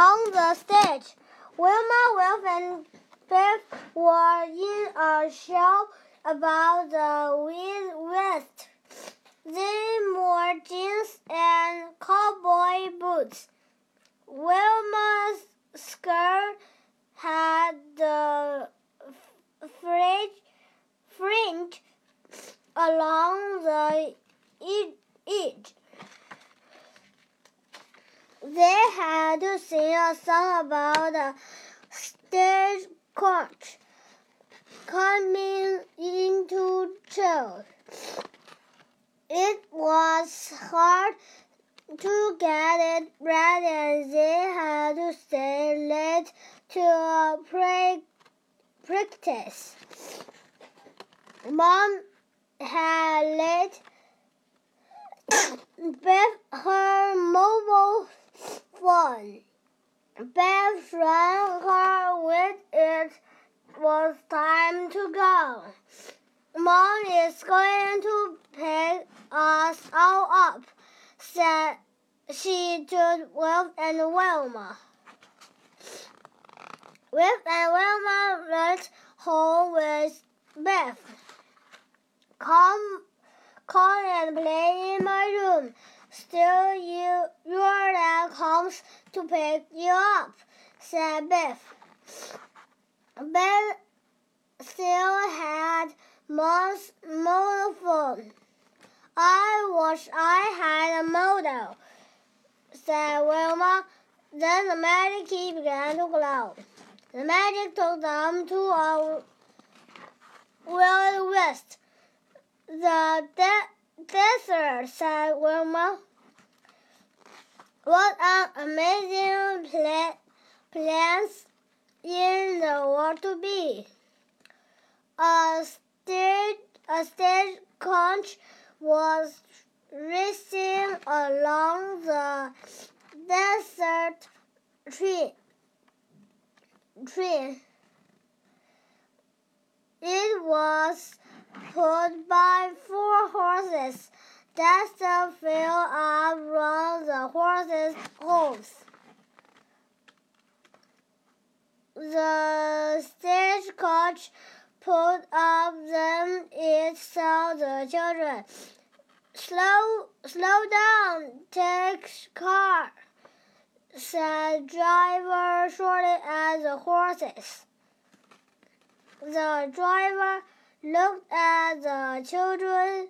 on the stage. Wilma, Wilf, and Biff were in a show about the Wild West. They wore jeans and cowboy boots. Wilma's skirt had the fringe, fringe along the edge. They had to sing a song about the stagecoach coming into town. It was hard to get it right, and they had to stay late to pre- practice. Mom had late Beth her phone. Beth rang her when it was time to go. Mom is going to pick us all up, said she to Wilf and Wilma. Wilf and Wilma went home with Beth. Come, come and play in my room. Still, you, comes to pick you up, said Beth. Beth still had Mom's model phone. I wish I had a model, said Wilma. Then the magic key began to glow. The magic took them to a Wild West. The de- desert, said Wilma. What an amazing pla- place in the world to be. A stage, a stagecoach was racing along the desert tree. Tree. It was pulled by four horses. That's fell up from the horses' hooves. The stagecoach pulled up, then it saw the children. Slow, slow down, take car, said driver shortly at the horses. The driver looked at the children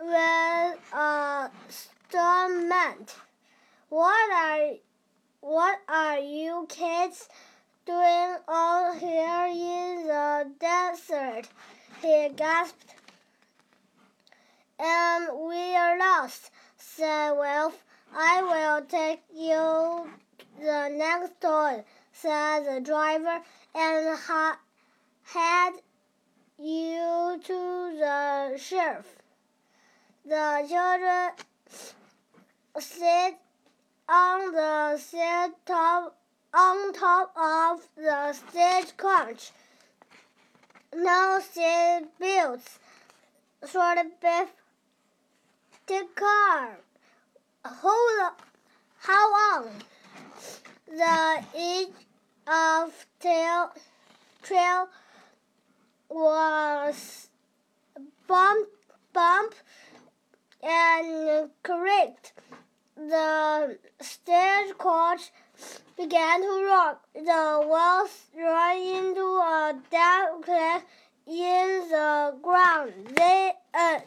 with astonishment. What are, what are you kids doing all here in the desert? He gasped. And we are lost, said Wolf. I will take you the next door, said the driver, and ha- head you to the sheriff. The children sit on the seat top on top of the stage stagecoach. No seat belts. Short Biff. Take car. Hold. How on? The edge of tail trail was bump bump and creaked. The stagecoach began to rock. The wheels ran into a dark crack in the ground. They uh,